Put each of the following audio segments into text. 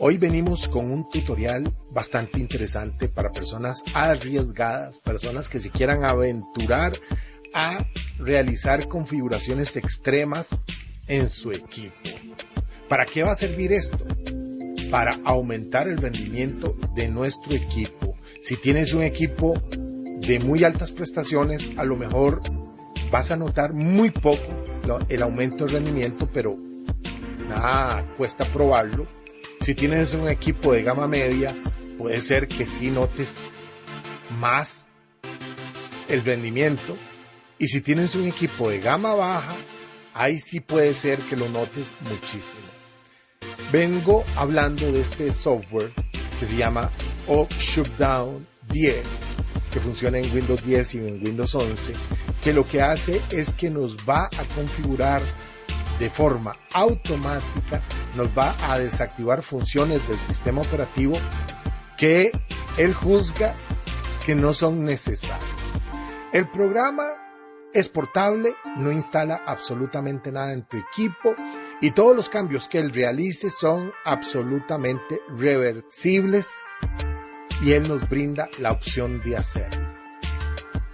Hoy venimos con un tutorial bastante interesante para personas arriesgadas, personas que se quieran aventurar a realizar configuraciones extremas en su equipo. ¿Para qué va a servir esto? Para aumentar el rendimiento de nuestro equipo. Si tienes un equipo de muy altas prestaciones, a lo mejor vas a notar muy poco el aumento de rendimiento, pero nada, cuesta probarlo. Si tienes un equipo de gama media, puede ser que sí notes más el rendimiento, y si tienes un equipo de gama baja, ahí sí puede ser que lo notes muchísimo. Vengo hablando de este software que se llama O Shutdown 10, que funciona en Windows 10 y en Windows 11, que lo que hace es que nos va a configurar de forma automática, nos va a desactivar funciones del sistema operativo que él juzga que no son necesarias. El programa es portable, no instala absolutamente nada en tu equipo y todos los cambios que él realice son absolutamente reversibles y él nos brinda la opción de hacerlo.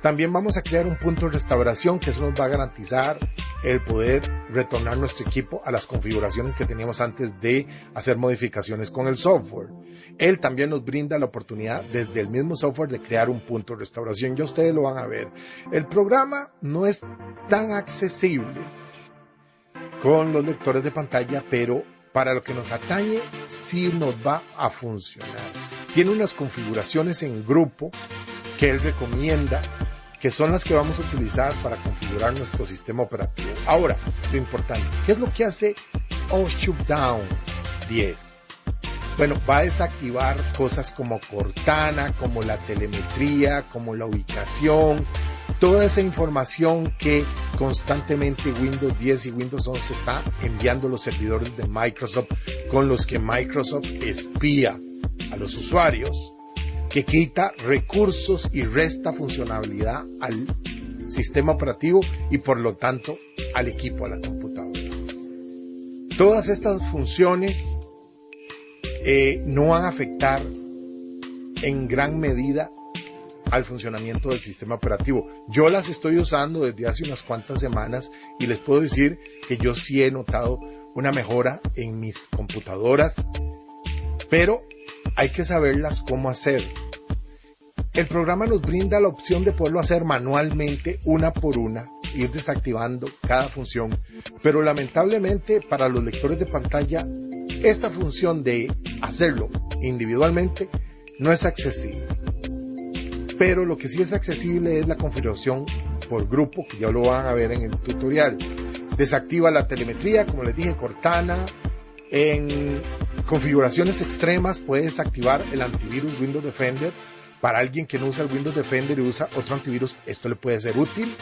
También vamos a crear un punto de restauración que eso nos va a garantizar el poder retornar nuestro equipo a las configuraciones que teníamos antes de hacer modificaciones con el software. Él también nos brinda la oportunidad desde el mismo software de crear un punto de restauración. Ya ustedes lo van a ver. El programa no es tan accesible con los lectores de pantalla, pero para lo que nos atañe sí nos va a funcionar. Tiene unas configuraciones en grupo que él recomienda que son las que vamos a utilizar para configurar nuestro sistema operativo. Ahora, lo importante, ¿qué es lo que hace Down 10? Bueno, va a desactivar cosas como Cortana, como la telemetría, como la ubicación, toda esa información que constantemente Windows 10 y Windows 11 está enviando los servidores de Microsoft con los que Microsoft espía a los usuarios que quita recursos y resta funcionalidad al sistema operativo y por lo tanto al equipo, a la computadora. Todas estas funciones eh, no van a afectar en gran medida al funcionamiento del sistema operativo. Yo las estoy usando desde hace unas cuantas semanas y les puedo decir que yo sí he notado una mejora en mis computadoras, pero hay que saberlas cómo hacer. El programa nos brinda la opción de poderlo hacer manualmente, una por una, ir desactivando cada función, pero lamentablemente para los lectores de pantalla, esta función de hacerlo individualmente no es accesible. Pero lo que sí es accesible es la configuración por grupo, que ya lo van a ver en el tutorial. Desactiva la telemetría, como les dije, Cortana. En configuraciones extremas puedes activar el antivirus Windows Defender para alguien que no usa el Windows Defender y usa otro antivirus, esto le puede ser útil.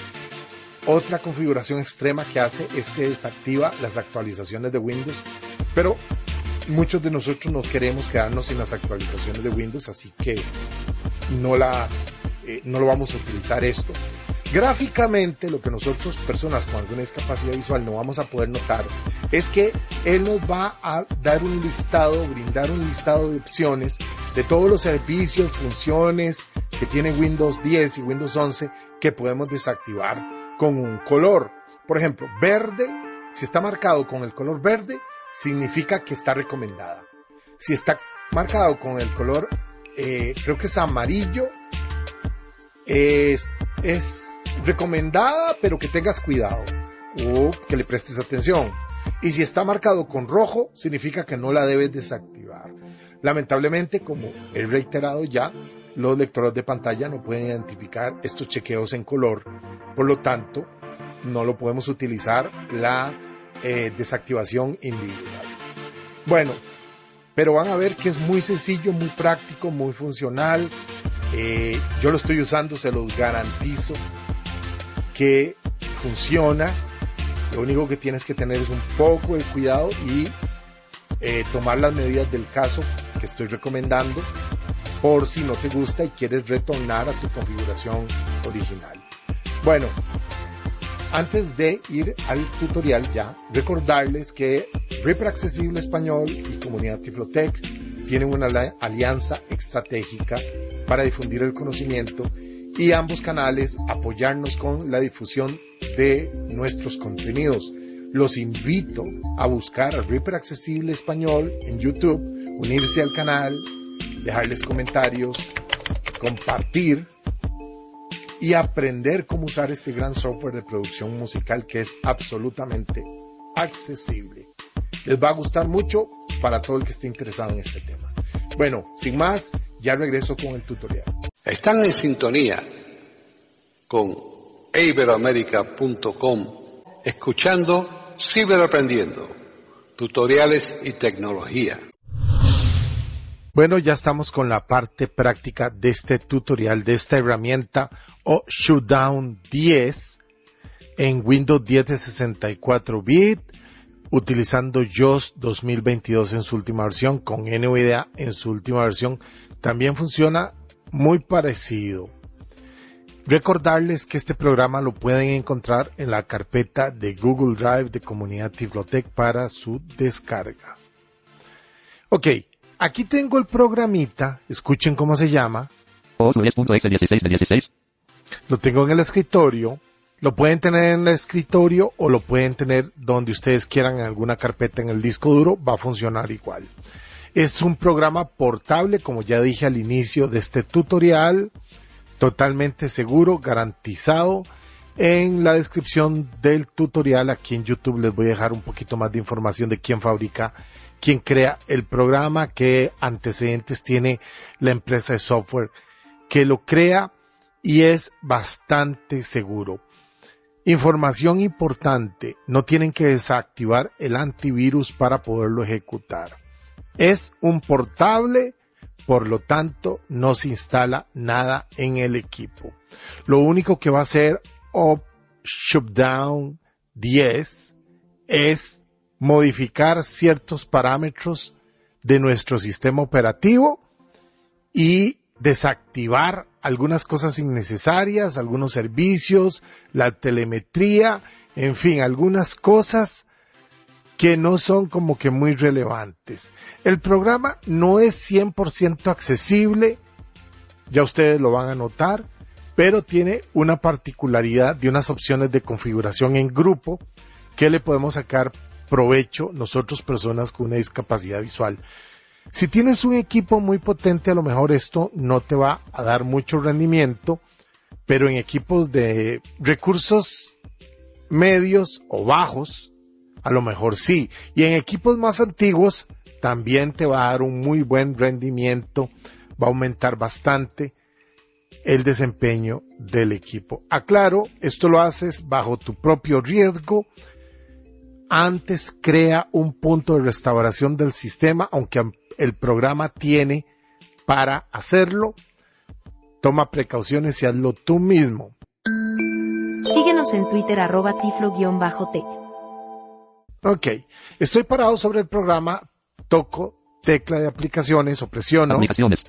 Otra configuración extrema que hace es que desactiva las actualizaciones de Windows, pero muchos de nosotros no queremos quedarnos sin las actualizaciones de Windows, así que no, eh, no lo vamos a utilizar esto. Gráficamente, lo que nosotros, personas con alguna discapacidad visual, no vamos a poder notar es que él nos va a dar un listado, brindar un listado de opciones de todos los servicios, funciones que tiene Windows 10 y Windows 11 que podemos desactivar con un color. Por ejemplo, verde, si está marcado con el color verde, significa que está recomendada. Si está marcado con el color, eh, creo que es amarillo, es, es recomendada, pero que tengas cuidado o que le prestes atención. Y si está marcado con rojo, significa que no la debes desactivar. Lamentablemente, como he reiterado ya, los lectores de pantalla no pueden identificar estos chequeos en color, por lo tanto, no lo podemos utilizar la eh, desactivación individual. Bueno, pero van a ver que es muy sencillo, muy práctico, muy funcional. Eh, yo lo estoy usando, se los garantizo que funciona. Lo único que tienes que tener es un poco de cuidado y eh, tomar las medidas del caso que estoy recomendando por si no te gusta y quieres retornar a tu configuración original. Bueno, antes de ir al tutorial ya, recordarles que Reaper Accesible Español y Comunidad Tiflotec tienen una alianza estratégica para difundir el conocimiento y ambos canales apoyarnos con la difusión de nuestros contenidos los invito a buscar a Reaper Accesible Español en YouTube, unirse al canal, dejarles comentarios, compartir y aprender cómo usar este gran software de producción musical que es absolutamente accesible. Les va a gustar mucho para todo el que esté interesado en este tema. Bueno, sin más, ya regreso con el tutorial. Están en sintonía con iberoamerica.com escuchando Ciberaprendiendo, tutoriales y tecnología. Bueno, ya estamos con la parte práctica de este tutorial, de esta herramienta o Shutdown 10 en Windows 10 de 64 bit, utilizando JOS 2022 en su última versión, con NVIDIA en su última versión. También funciona muy parecido. Recordarles que este programa lo pueden encontrar en la carpeta de Google Drive de Comunidad Tiflotec para su descarga. Ok, aquí tengo el programita, escuchen cómo se llama. Lo tengo en el escritorio, lo pueden tener en el escritorio o lo pueden tener donde ustedes quieran en alguna carpeta en el disco duro, va a funcionar igual. Es un programa portable, como ya dije al inicio de este tutorial totalmente seguro, garantizado. En la descripción del tutorial aquí en YouTube les voy a dejar un poquito más de información de quién fabrica, quién crea el programa, qué antecedentes tiene la empresa de software que lo crea y es bastante seguro. Información importante, no tienen que desactivar el antivirus para poderlo ejecutar. Es un portable por lo tanto no se instala nada en el equipo. Lo único que va a hacer Op Shutdown 10 es modificar ciertos parámetros de nuestro sistema operativo y desactivar algunas cosas innecesarias, algunos servicios, la telemetría, en fin, algunas cosas que no son como que muy relevantes. El programa no es 100% accesible, ya ustedes lo van a notar, pero tiene una particularidad de unas opciones de configuración en grupo que le podemos sacar provecho nosotros personas con una discapacidad visual. Si tienes un equipo muy potente, a lo mejor esto no te va a dar mucho rendimiento, pero en equipos de recursos medios o bajos, a lo mejor sí. Y en equipos más antiguos también te va a dar un muy buen rendimiento, va a aumentar bastante el desempeño del equipo. Aclaro, esto lo haces bajo tu propio riesgo. Antes crea un punto de restauración del sistema, aunque el programa tiene para hacerlo. Toma precauciones y hazlo tú mismo. Síguenos en Twitter arroba tiflo-tech. Ok, estoy parado sobre el programa, toco tecla de aplicaciones o presiono. Aplicaciones.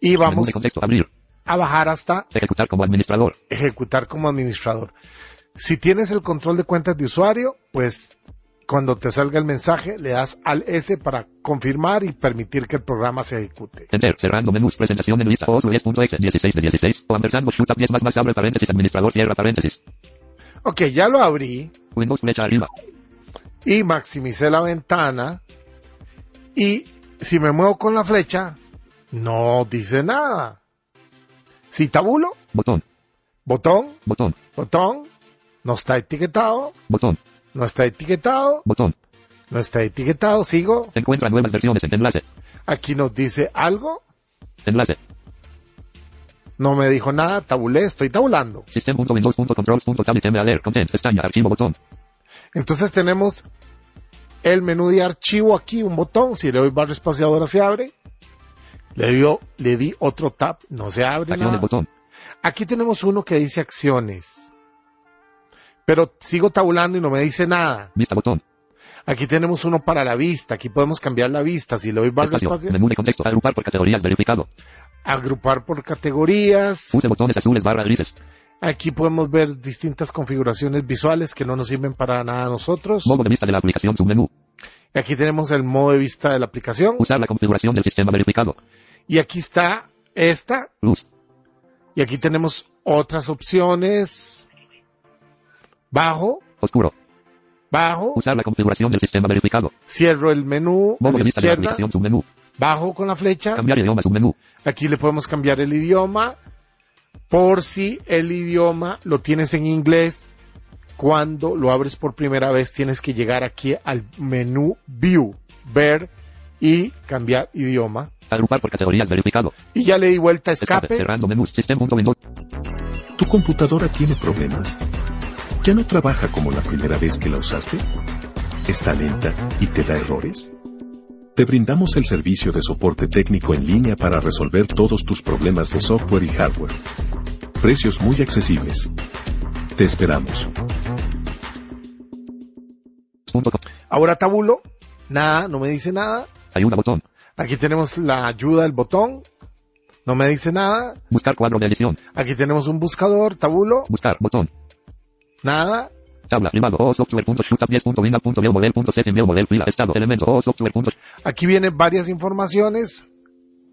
Y vamos abrir. a bajar hasta ejecutar como administrador. Ejecutar como administrador. Si tienes el control de cuentas de usuario, pues cuando te salga el mensaje le das al S para confirmar y permitir que el programa se ejecute. Enter, cerrando menús, presentación en lista, os.exe, 16 de 16, o ampersand, shootup 10 más más, abre paréntesis, administrador, cierra paréntesis. Ok, ya lo abrí. Windows, flecha arriba y maximicé la ventana y si me muevo con la flecha no dice nada. Si tabulo, Botón. botón, Botón. botón, no está etiquetado, Botón. no está etiquetado, Botón. no está etiquetado, sigo. Encuentra nuevas versiones en enlace. Aquí nos dice algo, Enlace. no me dijo nada, tabulé, estoy tabulando. System.windows.controls.tablet Content. Pestaña. Archivo. Botón. Entonces tenemos el menú de archivo aquí, un botón, si le doy barra espaciadora se abre. Le, dio, le di otro tap, no se abre Acciones. nada. Botón. Aquí tenemos uno que dice acciones. Pero sigo tabulando y no me dice nada. Vista. Botón. Aquí tenemos uno para la vista. Aquí podemos cambiar la vista. Si le doy barra Espacio. espacial, Menú de contexto. Agrupar por categorías. Verificado. agrupar por categorías. Use botones azules barra grises. Aquí podemos ver distintas configuraciones visuales que no nos sirven para nada a nosotros. Modo de vista de la aplicación. Submenú. Aquí tenemos el modo de vista de la aplicación. Usar la configuración del sistema verificado. Y aquí está esta. Luz. Y aquí tenemos otras opciones. Bajo, Oscuro. bajo. Usar la configuración del sistema verificado. Cierro el menú Modo de vista de la aplicación. Submenú. Bajo con la flecha. Cambiar idioma. Submenú. Aquí le podemos cambiar el idioma por si el idioma lo tienes en inglés. Cuando lo abres por primera vez tienes que llegar aquí al menú View, ver y cambiar idioma. Agrupar por categorías. Verificado. Y ya le di vuelta a Escape. escape. Cerrando menús. System.windows. ¿Tu computadora tiene problemas? ¿Ya no trabaja como la primera vez que la usaste? ¿Está lenta y te da errores? Te brindamos el servicio de soporte técnico en línea para resolver todos tus problemas de software y hardware. Precios muy accesibles. Te esperamos. Ahora tabulo. Nada, no me dice nada. Ayuda. Botón. Aquí tenemos la ayuda, el botón. No me dice nada. Buscar cuadro de edición. Aquí tenemos un buscador, tabulo. Buscar. Botón. Nada. Tabla. Privado. O software.shootup10.windows.model.set model, model fila. Estado. Elemento. O software. Aquí vienen varias informaciones.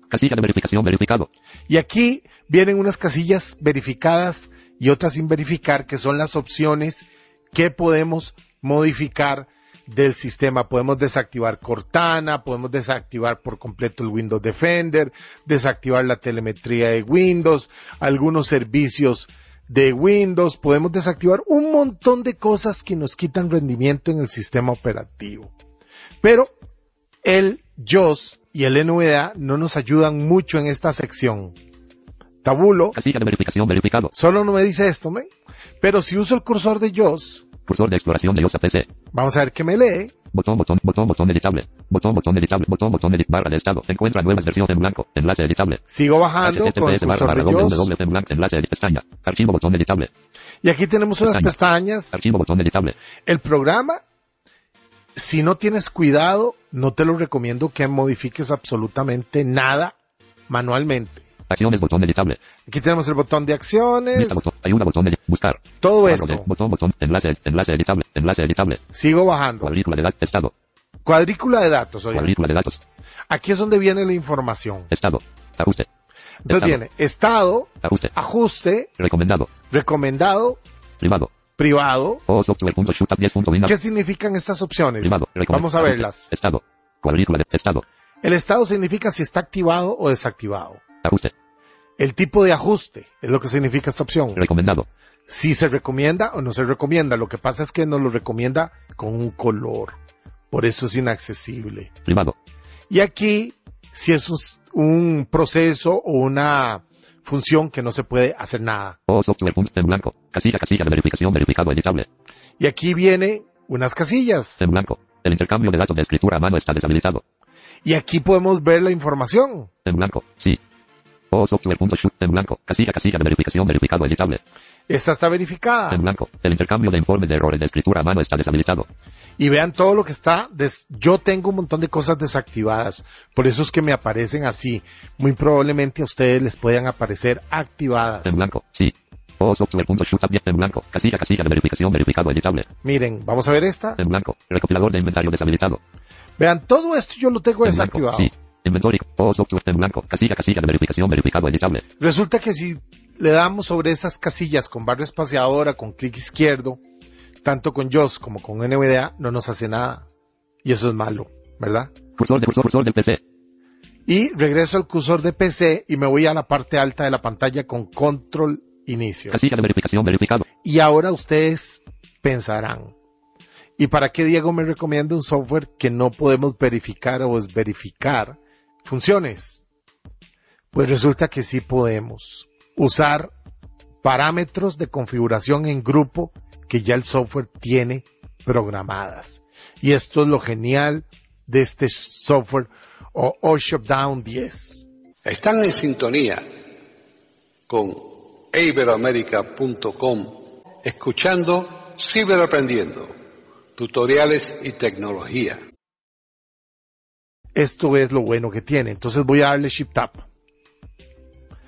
Casilla de verificación. Verificado. Y aquí vienen unas casillas verificadas y otras sin verificar, que son las opciones que podemos modificar del sistema. Podemos desactivar Cortana, podemos desactivar por completo el Windows Defender, desactivar la telemetría de Windows, algunos servicios de Windows, podemos desactivar un montón de cosas que nos quitan rendimiento en el sistema operativo. Pero el JOS y el NVDA no nos ayudan mucho en esta sección. Tabulo, Casilla de verificación. Verificado. solo no me dice esto, ¿me? Pero si uso el cursor de JOS, Cursor de exploración de OSA PC. vamos a ver qué me lee. Botón, botón, botón, botón editable. Botón, botón editable. Botón, botón edit barra de estado. Encuentra nuevas versiones en blanco. Enlace editable. Sigo bajando con el HTTPS barra cursor barra de JOS. www en blanco. Enlace edit pestaña. Archivo botón editable. Y aquí tenemos unas Pestaña. pestañas. Archivo botón editable. El programa, si no tienes cuidado, no te lo recomiendo que modifiques absolutamente nada manualmente. Acciones botón editable. Aquí tenemos el botón de acciones, botón. Ayuda botón edit. Buscar. todo de- Botón, botón. Enlace, enlace editable. Enlace editable. Sigo bajando. Cuadrícula de datos. Estado. Cuadrícula de datos, oye. Cuadrícula de datos. Aquí es donde viene la información. Estado. Ajuste. Entonces Estado. viene estado, Ajuste. ajuste, Recomendado. recomendado, Privado. privado. O software.shootup10.windows. ¿Qué significan estas opciones? Privado. Vamos a verlas. Estado. Cuadrícula de estado. El estado significa si está activado o desactivado. Ajuste. El tipo de ajuste es lo que significa esta opción. Recomendado. Si se recomienda o no se recomienda. Lo que pasa es que nos lo recomienda con un color. Por eso es inaccesible. Privado. Y aquí, si es un, un proceso o una función que no se puede hacer nada. O software. En blanco. Casilla, casilla de verificación. Verificado editable. Y aquí viene unas casillas. En blanco. El intercambio de datos de escritura a mano está deshabilitado. Y aquí podemos ver la información. En blanco. Sí. O software.shoot. En blanco. Casilla, casilla de verificación. Verificado editable. Esta está verificada. En blanco. El intercambio de informes de errores de escritura a mano está deshabilitado. Y vean todo lo que está. des- Yo tengo un montón de cosas desactivadas. Por eso es que me aparecen así. Muy probablemente a ustedes les puedan aparecer activadas. En blanco. Sí. O software.shoot. En blanco. Casilla, casilla de verificación. Verificado editable. Miren, vamos a ver esta. En blanco. Recopilador de inventario deshabilitado. Vean, todo esto yo lo tengo En blanco. desactivado. Sí. Inventory. Software. En blanco. Casilla, casilla de verificación. Verificado editable. Resulta que si le damos sobre esas casillas con barra espaciadora, con clic izquierdo, tanto con JOS como con NVDA, no nos hace nada. Y eso es malo, ¿verdad? Cursor de cursor, cursor del PC. y regreso al cursor de PC y me voy a la parte alta de la pantalla con control inicio. Casilla de verificación verificado. Y ahora ustedes pensarán, ¿y para qué Diego me recomienda un software que no podemos verificar o desverificar funciones? Pues resulta que sí podemos usar parámetros de configuración en grupo que ya el software tiene programadas. Y esto es lo genial de este software o OShopDown 10. Están en sintonía con iberoamerica.com escuchando Ciberaprendiendo, tutoriales y tecnología. Esto es lo bueno que tiene. Entonces voy a darle Shift Tab.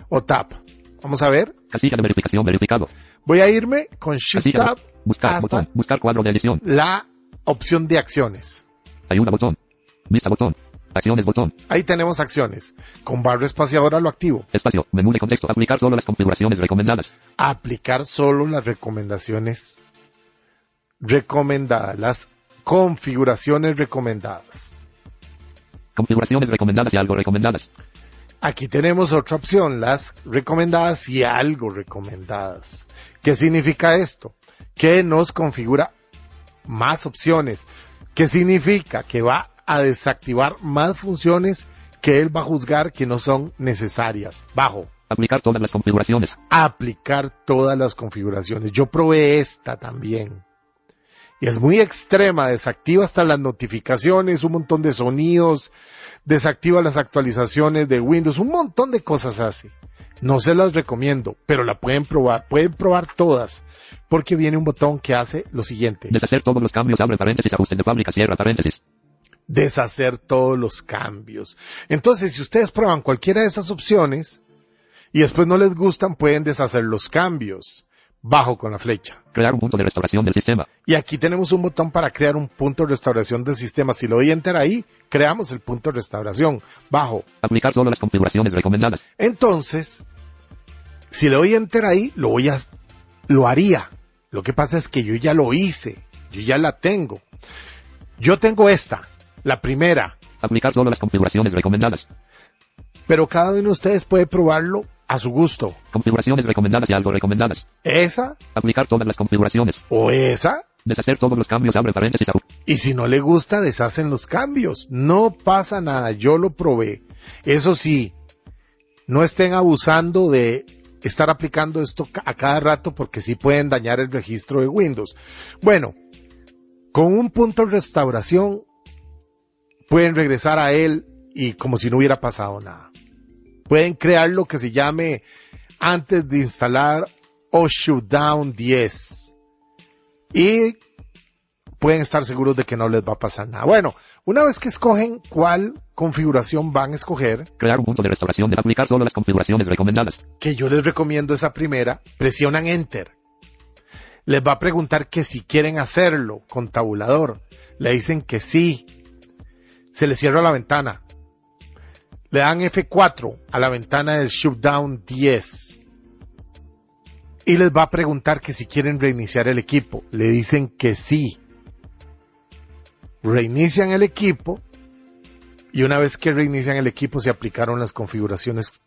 O Tab. Vamos a ver. Casilla de verificación verificado. Voy a irme con Shift Casilla Tab buscar botón. Buscar cuadro de edición. la opción de acciones. Ayuda botón. Vista botón. Acciones botón. Ahí tenemos acciones. Con barra espaciadora lo activo. Espacio. Menú de contexto. Aplicar solo las configuraciones recomendadas. Aplicar solo las recomendaciones recomendadas. Las configuraciones recomendadas. Configuraciones recomendadas y algo recomendadas. Aquí tenemos otra opción, las recomendadas y algo recomendadas. ¿Qué significa esto? Que nos configura más opciones. ¿Qué significa? Que va a desactivar más funciones que él va a juzgar que no son necesarias. Bajo. Aplicar todas las configuraciones. Aplicar todas las configuraciones. Yo probé esta también. Y es muy extrema, desactiva hasta las notificaciones, un montón de sonidos, desactiva las actualizaciones de Windows, un montón de cosas así. No se las recomiendo, pero la pueden probar, pueden probar todas, porque viene un botón que hace lo siguiente, Deshacer todos los cambios. Abre paréntesis. Ajuste de fábrica. Cierra paréntesis. deshacer todos los cambios. Entonces, si ustedes prueban cualquiera de esas opciones y después no les gustan, pueden deshacer los cambios, bajo con la flecha. Crear un punto de restauración del sistema. Y aquí tenemos un botón para crear un punto de restauración del sistema. Si lo doy enter ahí, creamos el punto de restauración, bajo. Aplicar solo las configuraciones recomendadas. Entonces, si le doy enter ahí, lo voy a, lo haría. Lo que pasa es que yo ya lo hice, yo ya la tengo. Yo tengo esta, la primera, Aplicar solo las configuraciones recomendadas. pero cada uno de ustedes puede probarlo a su gusto. Configuraciones recomendadas y algo recomendadas. Esa Aplicar todas las configuraciones. o esa, Deshacer todos los cambios. Abre paréntesis. y si no le gusta, deshacen los cambios. No pasa nada, yo lo probé. Eso sí, no estén abusando de estar aplicando esto a cada rato porque sí pueden dañar el registro de Windows. Bueno, con un punto de restauración pueden regresar a él y como si no hubiera pasado nada. Pueden crear lo que se llame antes de instalar o Shutdown 10 y pueden estar seguros de que no les va a pasar nada. Bueno, una vez que escogen cuál configuración van a escoger, Crear un punto de restauración. De aplicar solo las configuraciones recomendadas. que yo les recomiendo esa primera, presionan Enter. Les va a preguntar que si quieren hacerlo con tabulador. Le dicen que sí. Se les cierra la ventana. Le dan F4 a la ventana del Shutdown 10. Y les va a preguntar que si quieren reiniciar el equipo. Le dicen que sí. Reinician el equipo. Y una vez que reinician el equipo se aplicaron las configuraciones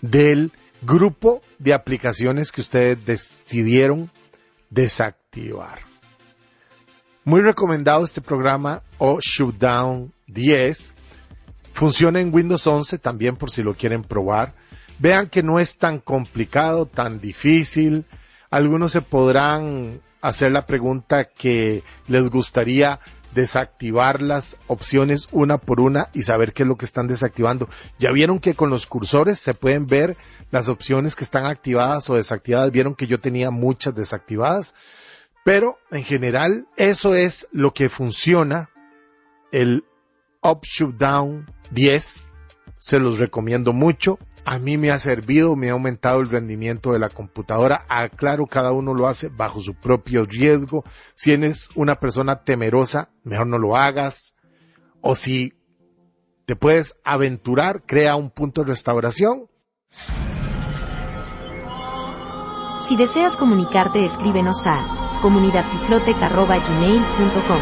del grupo de aplicaciones que ustedes decidieron desactivar. Muy recomendado este programa o Shutdown 10. Funciona en Windows 11 también por si lo quieren probar. Vean que no es tan complicado, tan difícil. Algunos se podrán hacer la pregunta que les gustaría desactivar las opciones una por una y saber qué es lo que están desactivando. Ya vieron que con los cursores se pueden ver las opciones que están activadas o desactivadas. Vieron que yo tenía muchas desactivadas. Pero en general eso es lo que funciona el Up Shoot Down 10. Se los recomiendo mucho. A mí me ha servido, me ha aumentado el rendimiento de la computadora. Aclaro, cada uno lo hace bajo su propio riesgo. Si eres una persona temerosa, mejor no lo hagas. O si te puedes aventurar, crea un punto de restauración. Si deseas comunicarte, escríbenos a comunidadtiflotec.gmail.com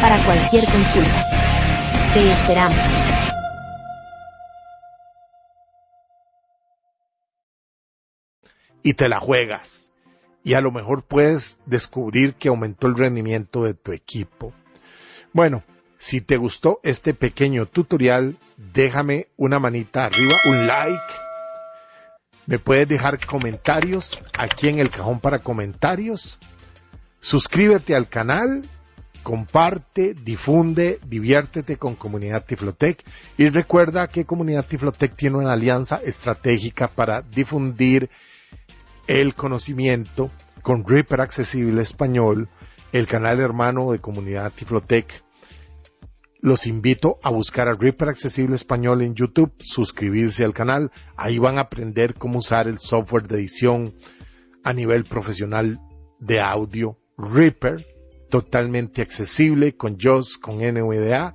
para cualquier consulta. Te esperamos. Y te la juegas. Y a lo mejor puedes descubrir que aumentó el rendimiento de tu equipo. Bueno, si te gustó este pequeño tutorial, déjame una manita arriba, un like. Me puedes dejar comentarios aquí en el cajón para comentarios. Suscríbete al canal comparte, difunde, diviértete con Comunidad Tiflotec y recuerda que Comunidad Tiflotec tiene una alianza estratégica para difundir el conocimiento con Reaper Accesible Español, el canal hermano de Comunidad Tiflotec. Los invito a buscar a Reaper Accesible Español en YouTube, suscribirse al canal, ahí van a aprender cómo usar el software de edición a nivel profesional de audio Reaper, totalmente accesible con JOS, con NVDA,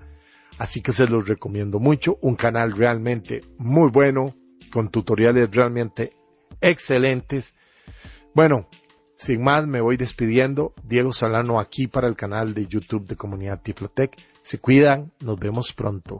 así que se los recomiendo mucho, un canal realmente muy bueno, con tutoriales realmente excelentes. Bueno, sin más me voy despidiendo, Diego Solano aquí para el canal de YouTube de Comunidad Tiflotec. Se cuidan, nos vemos pronto.